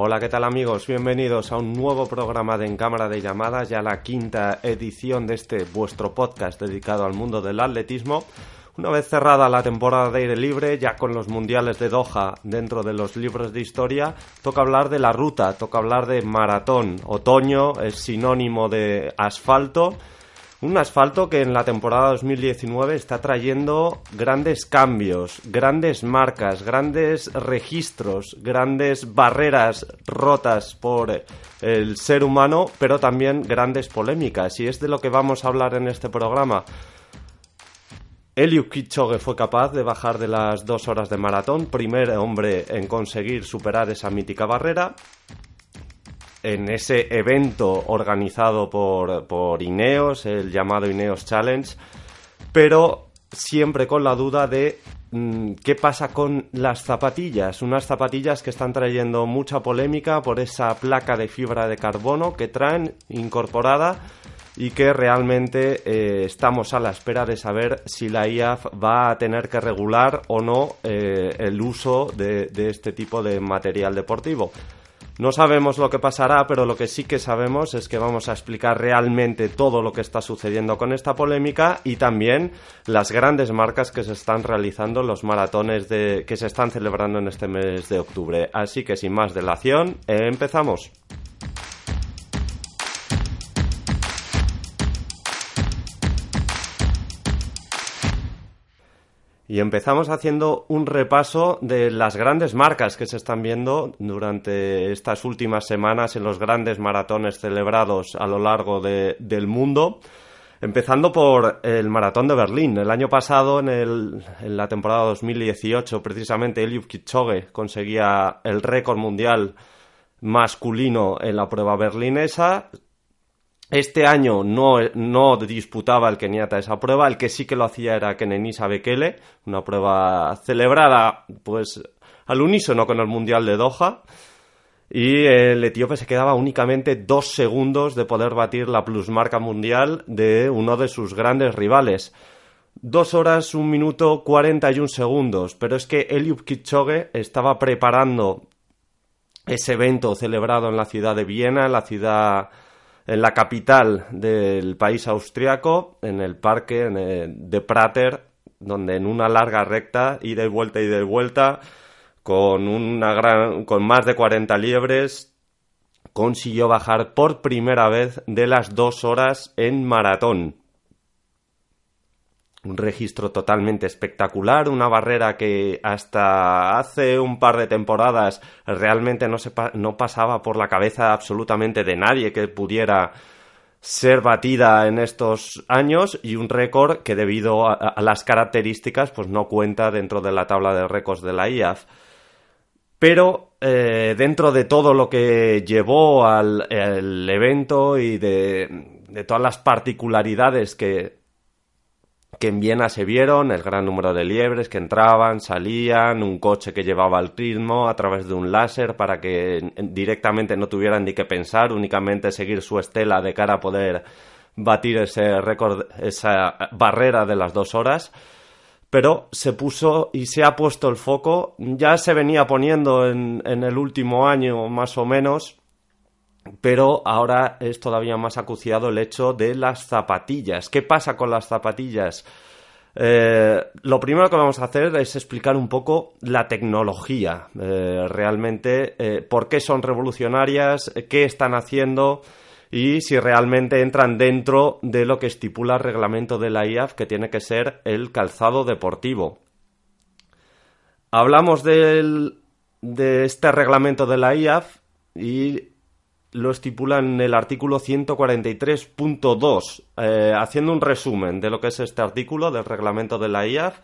Hola, ¿qué tal amigos? Bienvenidos a un nuevo programa de En Cámara de Llamadas, ya la quinta edición de este vuestro podcast dedicado al mundo del atletismo. Una vez cerrada la temporada de aire libre, ya con los mundiales de Doha dentro de los libros de historia, toca hablar de la ruta, toca hablar de maratón. Otoño es sinónimo de asfalto un asfalto que en la temporada 2019 está trayendo grandes cambios, grandes marcas, grandes registros, grandes barreras rotas por el ser humano, pero también grandes polémicas. Y es de lo que vamos a hablar en este programa. Eliud Kipchoge fue capaz de bajar de las dos horas de maratón, primer hombre en conseguir superar esa mítica barrera en ese evento organizado por, por Ineos, el llamado Ineos Challenge, pero siempre con la duda de mm, qué pasa con las zapatillas, unas zapatillas que están trayendo mucha polémica por esa placa de fibra de carbono que traen incorporada y que realmente eh, estamos a la espera de saber si la IAF va a tener que regular o no eh, el uso de este tipo de material deportivo. No sabemos lo que pasará, pero lo que sí que sabemos es que vamos a explicar realmente todo lo que está sucediendo con esta polémica y también las grandes marcas que se están realizando los maratones de, que se están celebrando en este mes de octubre. Así que sin más delación, empezamos. Y empezamos haciendo un repaso de las grandes marcas que se están viendo durante estas últimas semanas en los grandes maratones celebrados a lo largo del mundo. Empezando por el maratón de Berlín. El año pasado, en, el, en la temporada 2018, precisamente Eliud Kipchoge conseguía el récord mundial masculino en la prueba berlinesa. Este año no, no, disputaba el keniata esa prueba, el que sí que lo hacía era Kenenisa Bekele, una prueba celebrada pues al unísono con el Mundial de Doha. Y el etíope se quedaba únicamente dos segundos de poder batir la plusmarca mundial de uno de sus grandes rivales. Dos horas, un minuto, cuarenta y un segundos. Pero es que Eliud Kipchoge estaba preparando ese evento celebrado en la ciudad de Viena, en la ciudad en la capital del país austriaco, en el parque de Prater, donde en una larga recta, ida y vuelta y de vuelta, con, una gran, con más de 40 liebres, consiguió bajar por primera vez de las dos horas en maratón un registro totalmente espectacular, una barrera que hasta hace un par de temporadas realmente no, se no pasaba por la cabeza absolutamente de nadie que pudiera ser batida en estos años y un récord que debido a, las características pues no cuenta dentro de la tabla de récords de la IAF. Pero eh, dentro de todo lo que llevó al evento y de, de todas las particularidades que, que en Viena se vieron el gran número de liebres que entraban, salían, un coche que llevaba el ritmo a través de un láser para que directamente no tuvieran ni que pensar, únicamente seguir su estela de cara a poder batir ese récord, esa barrera de las dos horas. Pero se puso y se ha puesto el foco, ya se venía poniendo en, en el último año más o menos, pero ahora es todavía más acuciado el hecho de las zapatillas. ¿Qué pasa con las zapatillas? Eh, lo primero que vamos a hacer es explicar un poco la tecnología, eh, realmente eh, por qué son revolucionarias, qué están haciendo y si realmente entran dentro de lo que estipula el reglamento de la IAF, que tiene que ser el calzado deportivo. Hablamos de este reglamento de la IAF y lo estipula en el artículo 143.2. Eh, haciendo un resumen de lo que es este artículo del reglamento de la IAF,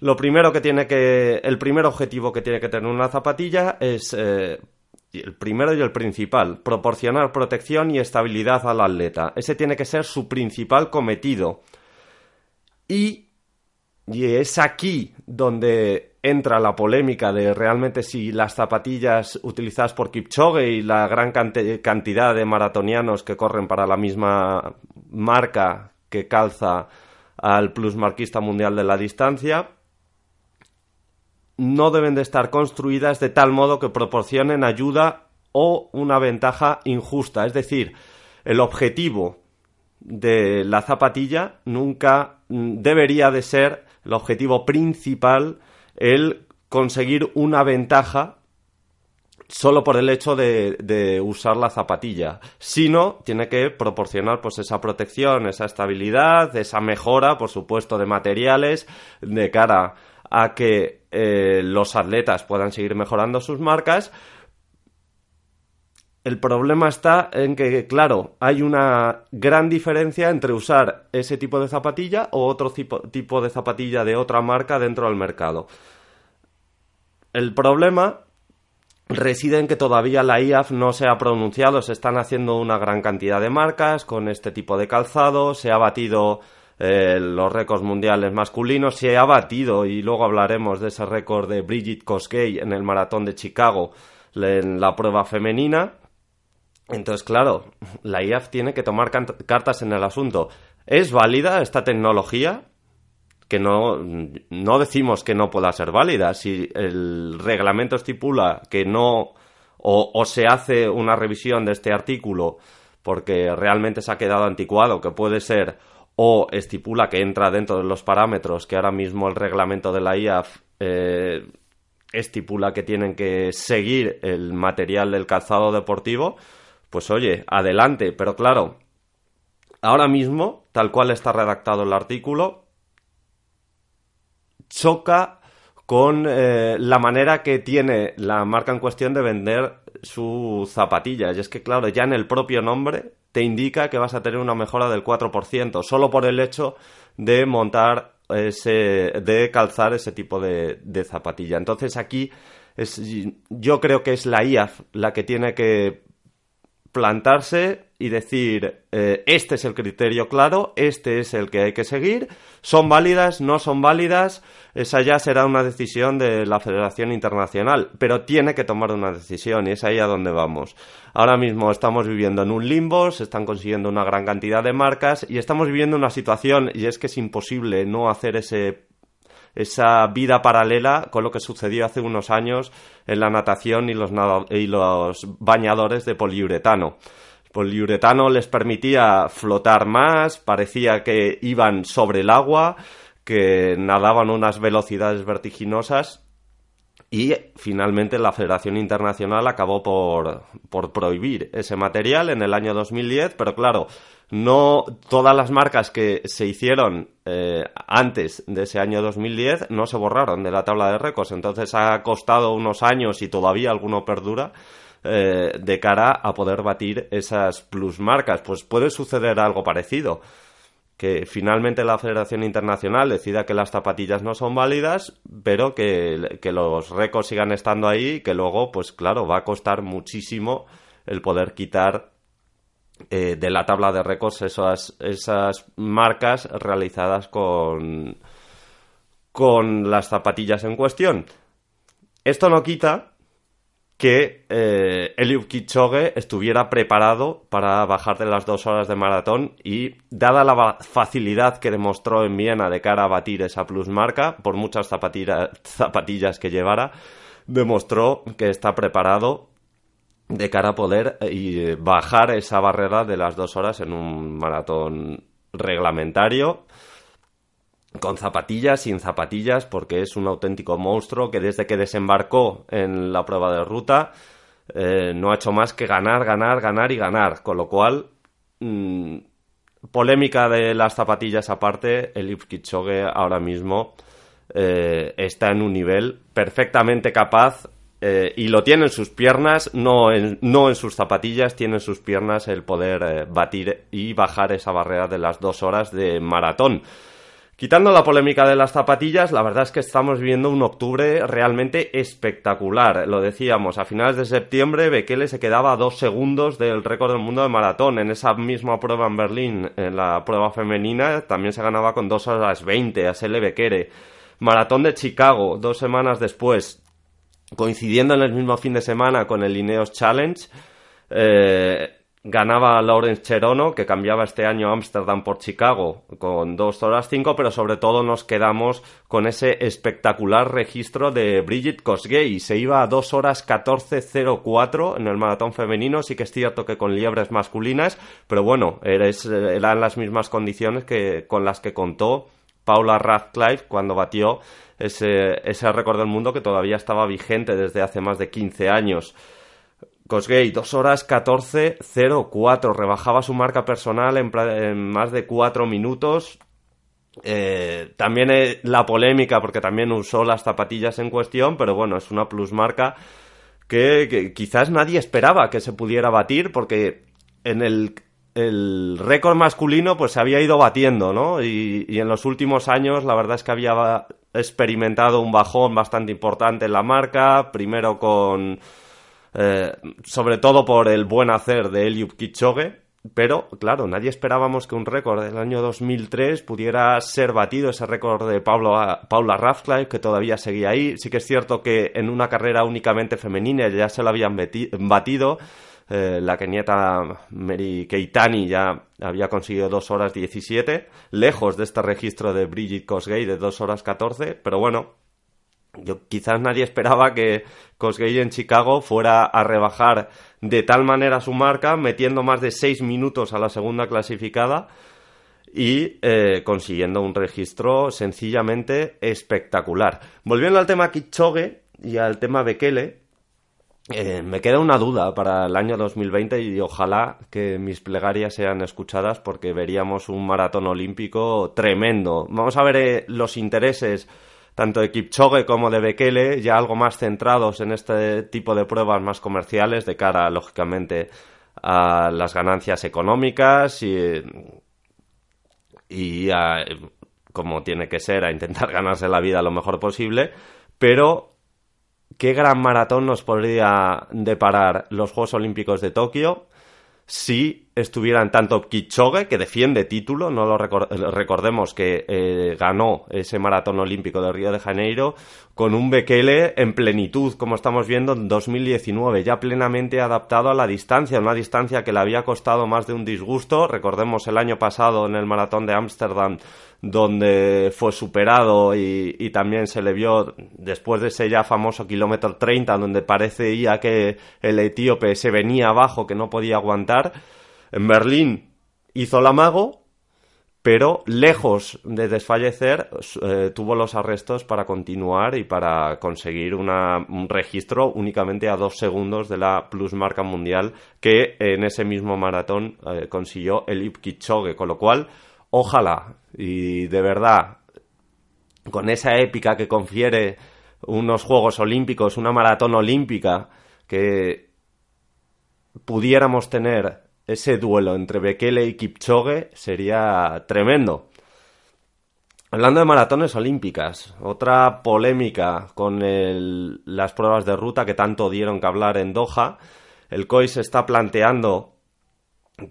lo primero que tiene que. El primer objetivo que tiene que tener una zapatilla es. Eh, el primero y el principal, proporcionar protección y estabilidad al atleta. Ese tiene que ser su principal cometido. Y, y es aquí donde entra la polémica de realmente si las zapatillas utilizadas por Kipchoge y la gran cantidad de maratonianos que corren para la misma marca que calza al plusmarquista mundial de la distancia, no deben de estar construidas de tal modo que proporcionen ayuda o una ventaja injusta. Es decir, el objetivo de la zapatilla nunca mm, debería de ser el objetivo principal el conseguir una ventaja solo por el hecho de, usar la zapatilla, sino tiene que proporcionar pues esa protección, esa estabilidad, esa mejora, por supuesto, de materiales de cara a que eh, los atletas puedan seguir mejorando sus marcas. El problema está en que, claro, hay una gran diferencia entre usar ese tipo de zapatilla o otro tipo, de zapatilla de otra marca dentro del mercado. El problema reside en que todavía la IAF no se ha pronunciado, se están haciendo una gran cantidad de marcas con este tipo de calzado, se ha batido eh, los récords mundiales masculinos, se ha batido, y luego hablaremos de ese récord de Brigitte Kosgei en el maratón de Chicago en la prueba femenina. Entonces, claro, la IAF tiene que tomar cartas en el asunto. ¿Es válida esta tecnología? que no, no decimos que no pueda ser válida. Si el reglamento estipula que no o, se hace una revisión de este artículo porque realmente se ha quedado anticuado, que puede ser, o estipula que entra dentro de los parámetros que ahora mismo el reglamento de la IAF eh, estipula que tienen que seguir el material del calzado deportivo, pues oye, adelante. Pero claro, ahora mismo, tal cual está redactado el artículo, choca con eh, la manera que tiene la marca en cuestión de vender su zapatilla. Y es que, claro, ya en el propio nombre te indica que vas a tener una mejora del 4%, solo por el hecho de montar ese, de calzar ese tipo de, de zapatilla. Entonces aquí es, yo creo que es la IAF la que tiene que plantarse y decir, eh, este es el criterio claro, este es el que hay que seguir, son válidas, no son válidas, esa ya será una decisión de la Federación Internacional, pero tiene que tomar una decisión y es ahí a donde vamos. Ahora mismo estamos viviendo en un limbo, se están consiguiendo una gran cantidad de marcas y estamos viviendo una situación y es que es imposible no hacer ese esa vida paralela con lo que sucedió hace unos años en la natación y los, y los bañadores de poliuretano. Poliuretano les permitía flotar más, parecía que iban sobre el agua, que nadaban unas velocidades vertiginosas y finalmente la Federación Internacional acabó por, por, prohibir ese material en el año 2010, pero claro, no todas las marcas que se hicieron eh, antes de ese año 2010 no se borraron de la tabla de récords. Entonces ha costado unos años y todavía alguno perdura eh, de cara a poder batir esas plus marcas. Pues puede suceder algo parecido que finalmente la Federación Internacional decida que las zapatillas no son válidas, pero que, que los récords sigan estando ahí, que luego, pues claro, va a costar muchísimo el poder quitar eh, de la tabla de récords esas, esas marcas realizadas con, con las zapatillas en cuestión. Esto no quita que eh, Eliud Kipchoge estuviera preparado para bajar de las dos horas de maratón y dada la facilidad que demostró en Viena de cara a batir esa plusmarca por muchas zapatillas que llevara demostró que está preparado de cara a poder eh, y bajar esa barrera de las dos horas en un maratón reglamentario con zapatillas, sin zapatillas, porque es un auténtico monstruo que desde que desembarcó en la prueba de ruta eh, no ha hecho más que ganar, ganar, ganar y ganar, con lo cual mm, polémica de las zapatillas aparte, el Kipchoge ahora mismo eh, está en un nivel perfectamente capaz eh, y lo tiene en sus piernas, no en, sus zapatillas, tiene en sus piernas el poder batir y bajar esa barrera de las dos horas de maratón. Quitando la polémica de las zapatillas, la verdad es que estamos viviendo un octubre realmente espectacular. Lo decíamos, a finales de septiembre Bekele se quedaba a dos segundos del récord del mundo de maratón. En esa misma prueba en Berlín, en la prueba femenina, también se ganaba con dos horas 20 a Sele Bekele. Maratón de Chicago, dos semanas después, coincidiendo en el mismo fin de semana con el Ineos Challenge, eh, ganaba Lawrence Cherono, que cambiaba este año Ámsterdam por Chicago con 2 horas 5, pero sobre todo nos quedamos con ese espectacular registro de Bridget Kosgei. Se iba a 2 horas 14.04 en el maratón femenino, sí que es cierto que con liebres masculinas, pero bueno, eran las mismas condiciones que con las que contó Paula Radcliffe cuando batió ese, ese récord del mundo que todavía estaba vigente desde hace más de 15 años. Cosgay, 2 horas 14.04. Rebajaba su marca personal en, más de 4 minutos. Eh, también eh, la polémica, porque también usó las zapatillas en cuestión, pero bueno, es una plusmarca que, que quizás nadie esperaba que se pudiera batir, porque en el, el récord masculino pues se había ido batiendo, ¿no? y en los últimos años la verdad es que había experimentado un bajón bastante importante en la marca, primero con eh, sobre todo por el buen hacer de Eliud Kipchoge, pero claro, nadie esperábamos que un récord del año 2003 pudiera ser batido, ese récord de Paula Radcliffe, que todavía seguía ahí. Sí que es cierto que en una carrera únicamente femenina ya se lo habían batido. Eh, la kenieta Mary Keitani ya había conseguido 2 horas 17, lejos de este registro de Bridget Kosgei de 2 horas 14, pero bueno, yo quizás nadie esperaba que Kosgei en Chicago fuera a rebajar de tal manera su marca, metiendo más de seis minutos a la segunda clasificada y eh, consiguiendo un registro sencillamente espectacular. Volviendo al tema Kichoge y al tema Bekele, eh, me queda una duda para el año 2020 y ojalá que mis plegarias sean escuchadas porque veríamos un maratón olímpico tremendo. Vamos a ver eh, los intereses tanto de Kipchoge como de Bekele, ya algo más centrados en este tipo de pruebas más comerciales de cara, lógicamente, a las ganancias económicas y, y a, como tiene que ser, a intentar ganarse la vida lo mejor posible, pero qué gran maratón nos podría deparar los Juegos Olímpicos de Tokio si estuvieran tanto Kipchoge, que defiende título, no lo recordemos que eh, ganó ese maratón olímpico de Río de Janeiro, con un Bekele en plenitud, como estamos viendo en 2019, ya plenamente adaptado a la distancia, una distancia que le había costado más de un disgusto. Recordemos el año pasado en el maratón de Ámsterdam, donde fue superado y, también se le vio después de ese ya famoso kilómetro 30, donde parecía que el etíope se venía abajo, que no podía aguantar. En Berlín hizo la mago, pero lejos de desfallecer, eh, tuvo los arrestos para continuar y para conseguir un registro únicamente a dos segundos de la plus marca mundial que en ese mismo maratón eh, consiguió el Kipchoge, con lo cual ojalá y de verdad con esa épica que confiere unos Juegos Olímpicos, una maratón olímpica, que pudiéramos tener ese duelo entre Bekele y Kipchoge sería tremendo. Hablando de maratones olímpicas, otra polémica con las pruebas de ruta que tanto dieron que hablar en Doha. El COI se está planteando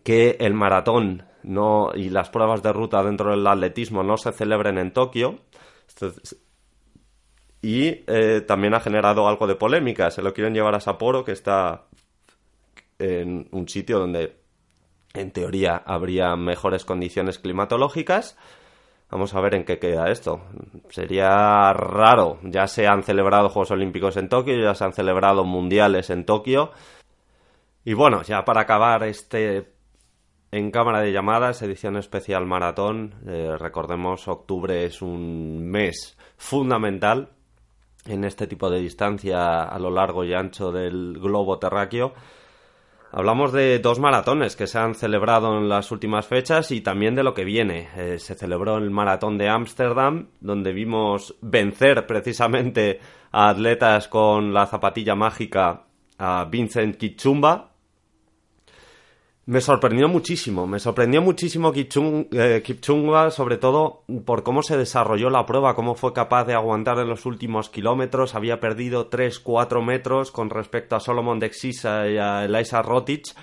que el maratón y las pruebas de ruta dentro del atletismo no se celebren en Tokio. Y eh, también ha generado algo de polémica. Se lo quieren llevar a Sapporo, que está en un sitio donde en teoría habría mejores condiciones climatológicas. Vamos a ver en qué queda esto. Sería raro. Ya se han celebrado Juegos Olímpicos en Tokio, ya se han celebrado mundiales en Tokio. Y bueno, ya para acabar este en cámara de llamadas, edición especial maratón. Eh, recordemos, octubre es un mes fundamental en este tipo de distancia a lo largo y ancho del globo terráqueo. Hablamos de dos maratones que se han celebrado en las últimas fechas y también de lo que viene. Eh, se celebró el maratón de Ámsterdam, donde vimos vencer precisamente a atletas con la zapatilla mágica a Vincent Kichumba, me sorprendió muchísimo, me sorprendió muchísimo eh, Kipchunga, sobre todo por cómo se desarrolló la prueba, cómo fue capaz de aguantar en los últimos kilómetros, había perdido 3-4 metros con respecto a Solomon Dexisa y a Eliza Rotich,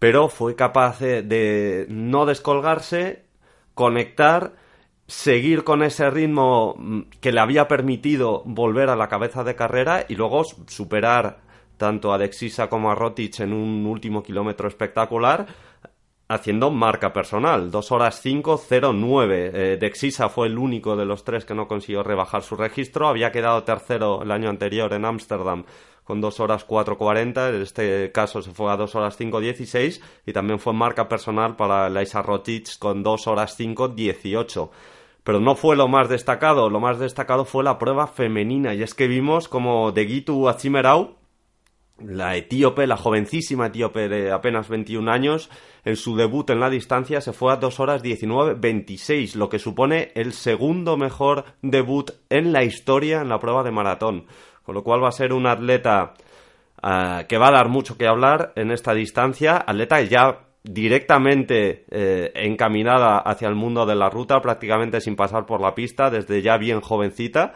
pero fue capaz de no descolgarse, conectar, seguir con ese ritmo mm, que le había permitido volver a la cabeza de carrera y luego superar tanto a Dexisa como a Rotic en un último kilómetro espectacular, haciendo marca personal, 2 horas 5.09. Eh, Dexisa fue el único de los tres que no consiguió rebajar su registro, había quedado tercero el año anterior en Ámsterdam con 2 horas 4.40, en este caso se fue a 2 horas 5.16 y también fue marca personal para Laisa Rotic con 2 horas 5.18. Pero no fue lo más destacado, lo más destacado fue la prueba femenina. Y es que vimos como Degitu Achimerau la etíope, la jovencísima etíope de apenas 21 años, en su debut en la distancia se fue a 2 horas 19.26, lo que supone el segundo mejor debut en la historia en la prueba de maratón. Con lo cual va a ser un atleta ah, que va a dar mucho que hablar en esta distancia, atleta ya directamente eh, encaminada hacia el mundo de la ruta, prácticamente sin pasar por la pista, desde ya bien jovencita.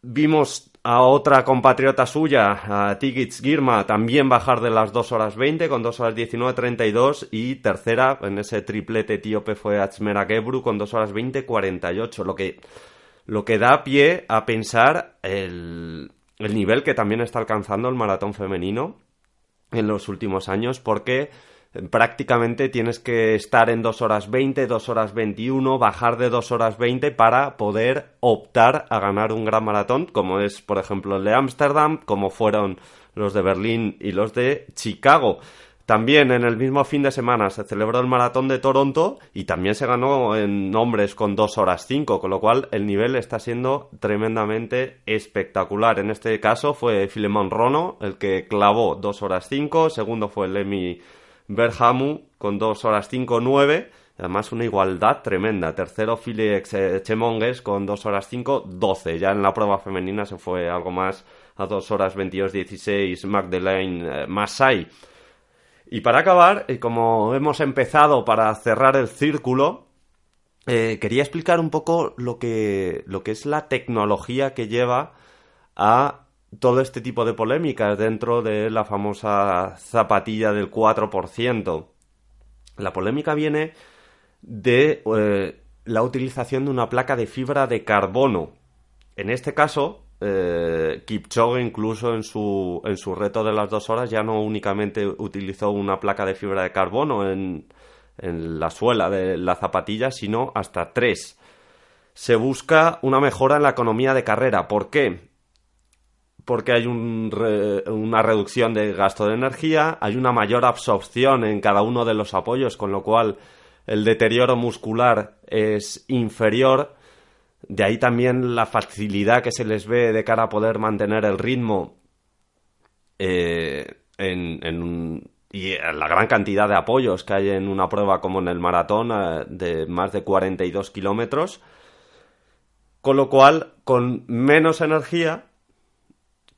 Vimos a otra compatriota suya, a Tigitz Girma, también bajar de las 2 horas 20 con 2 horas 19.32 y tercera en ese triplete etíope fue Achmera Gebru con 2 horas 20.48, lo que, lo que da pie a pensar el, el nivel que también está alcanzando el maratón femenino en los últimos años porque prácticamente tienes que estar en 2 horas 20, 2 horas 21, bajar de 2 horas 20 para poder optar a ganar un gran maratón, como es, por ejemplo, el de Ámsterdam, como fueron los de Berlín y los de Chicago. También en el mismo fin de semana se celebró el maratón de Toronto y también se ganó en hombres con 2 horas 5, con lo cual el nivel está siendo tremendamente espectacular. En este caso fue Filemón Rono el que clavó 2 horas 5, segundo fue Lemmy Berhamu con 2 horas 5-9. Además, una igualdad tremenda. Tercero, Felix eh, Chemonges con 2 horas 5-12. Ya en la prueba femenina se fue algo más a 2 horas 22-16 Magdalene eh, Masai. Y para acabar, y como hemos empezado para cerrar el círculo, eh, quería explicar un poco lo que, lo que es la tecnología que lleva a todo este tipo de polémicas dentro de la famosa zapatilla del 4%. La polémica viene de eh, la utilización de una placa de fibra de carbono. En este caso, eh, Kipchoge incluso en su, en su reto de las dos horas ya no únicamente utilizó una placa de fibra de carbono en, en la suela de la zapatilla, sino hasta tres. Se busca una mejora en la economía de carrera. ¿Por qué? Porque hay una reducción de gasto de energía, hay una mayor absorción en cada uno de los apoyos, con lo cual el deterioro muscular es inferior. De ahí también la facilidad que se les ve de cara a poder mantener el ritmo eh, en, y la gran cantidad de apoyos que hay en una prueba como en el maratón eh, de más de 42 kilómetros. Con lo cual, con menos energía,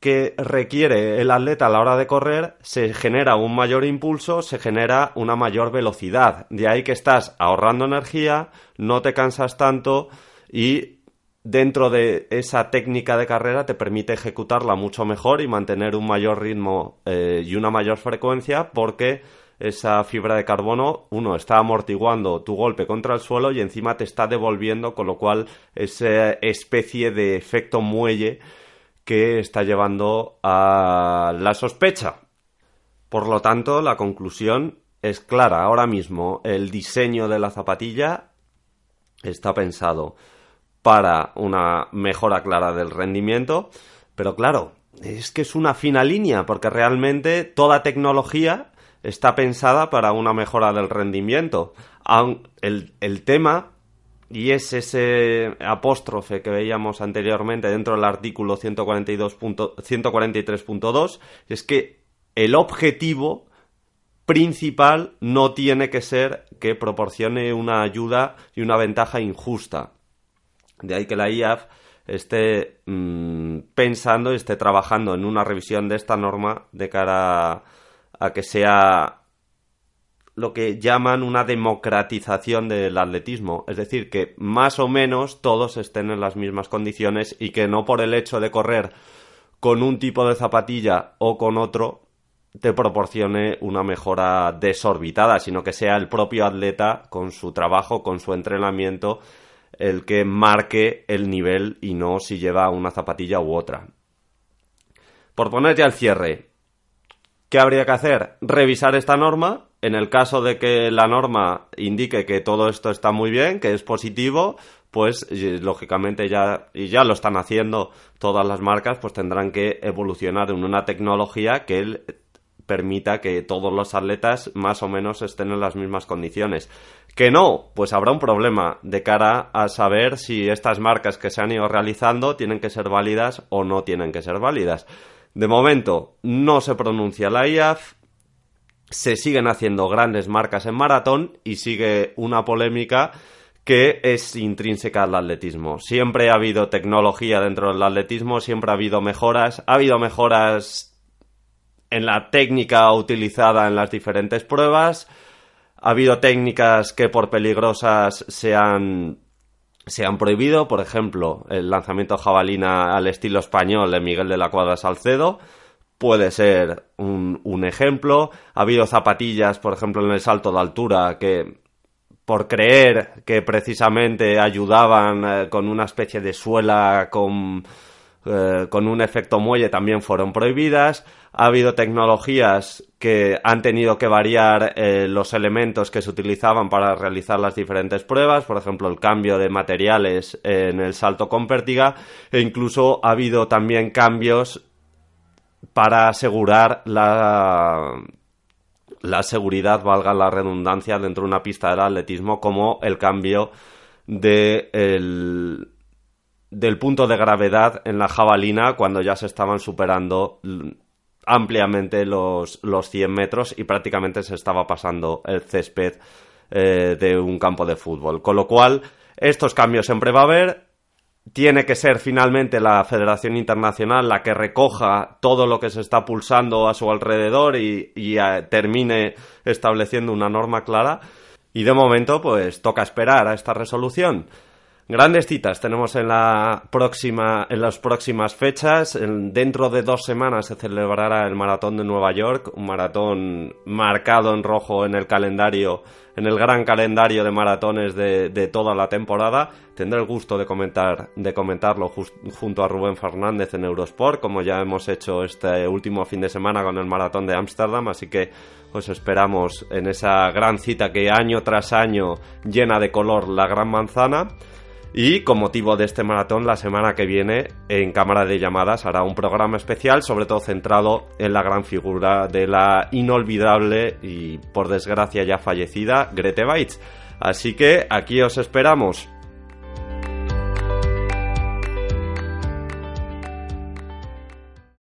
que requiere el atleta a la hora de correr, se genera un mayor impulso, se genera una mayor velocidad. De ahí que estás ahorrando energía, no te cansas tanto y dentro de esa técnica de carrera te permite ejecutarla mucho mejor y mantener un mayor ritmo eh, y una mayor frecuencia porque esa fibra de carbono, uno, está amortiguando tu golpe contra el suelo y encima te está devolviendo, con lo cual esa especie de efecto muelle que está llevando a la sospecha. Por lo tanto, la conclusión es clara. Ahora mismo el diseño de la zapatilla está pensado para una mejora clara del rendimiento, pero claro, es que es una fina línea, porque realmente toda tecnología está pensada para una mejora del rendimiento. El, el tema y es ese apóstrofe que veíamos anteriormente dentro del artículo 143.2, es que el objetivo principal no tiene que ser que proporcione una ayuda y una ventaja injusta. De ahí que la IAF esté mm, pensando y esté trabajando en una revisión de esta norma de cara a que sea lo que llaman una democratización del atletismo, es decir, que más o menos todos estén en las mismas condiciones y que no por el hecho de correr con un tipo de zapatilla o con otro te proporcione una mejora desorbitada, sino que sea el propio atleta con su trabajo, con su entrenamiento, el que marque el nivel y no si lleva una zapatilla u otra. por poner ya el cierre, ¿qué habría que hacer? Revisar esta norma. En el caso de que la norma indique que todo esto está muy bien, que es positivo, pues lógicamente ya, y ya lo están haciendo todas las marcas, pues tendrán que evolucionar en una tecnología que permita que todos los atletas más o menos estén en las mismas condiciones. Que no, pues habrá un problema de cara a saber si estas marcas que se han ido realizando tienen que ser válidas o no tienen que ser válidas. De momento no se pronuncia la IAF, se siguen haciendo grandes marcas en maratón y sigue una polémica que es intrínseca al atletismo. Siempre ha habido tecnología dentro del atletismo, siempre ha habido mejoras, ha habido mejoras en la técnica utilizada en las diferentes pruebas, ha habido técnicas que por peligrosas se han, se han prohibido, por ejemplo, el lanzamiento jabalina al estilo español de Miguel de la Cuadra Salcedo, puede ser un, un, ejemplo. Ha habido zapatillas, por ejemplo, en el salto de altura que, por creer que precisamente ayudaban eh, con una especie de suela con, eh, con un efecto muelle, también fueron prohibidas ha habido tecnologías que han tenido que variar eh, los elementos que se utilizaban para realizar las diferentes pruebas, por ejemplo, el cambio de materiales en el salto con pértiga, e incluso ha habido también cambios para asegurar la, la seguridad, valga la redundancia, dentro de una pista del atletismo, como el cambio de del punto de gravedad en la jabalina cuando ya se estaban superando ampliamente los, los 100 metros y prácticamente se estaba pasando el césped eh, de un campo de fútbol. Con lo cual, estos cambios siempre va a haber. Tiene que ser finalmente la Federación Internacional la que recoja todo lo que se está pulsando a su alrededor y, eh, termine estableciendo una norma clara. Y de momento, pues toca esperar a esta resolución. Grandes citas tenemos en la próxima, en las próximas fechas. dentro de dos semanas se celebrará el maratón de Nueva York, un maratón marcado en rojo en el calendario, en el gran calendario de maratones de, toda la temporada. Tendré el gusto de comentar, de comentarlo junto a Rubén Fernández en Eurosport, como ya hemos hecho este último fin de semana con el maratón de Ámsterdam, así que os esperamos en esa gran cita que año tras año llena de color la gran manzana. Y con motivo de este maratón, la semana que viene en Cámara de Llamadas hará un programa especial, sobre todo centrado en la gran figura de la inolvidable y por desgracia ya fallecida Grete Weitz. Así que aquí os esperamos.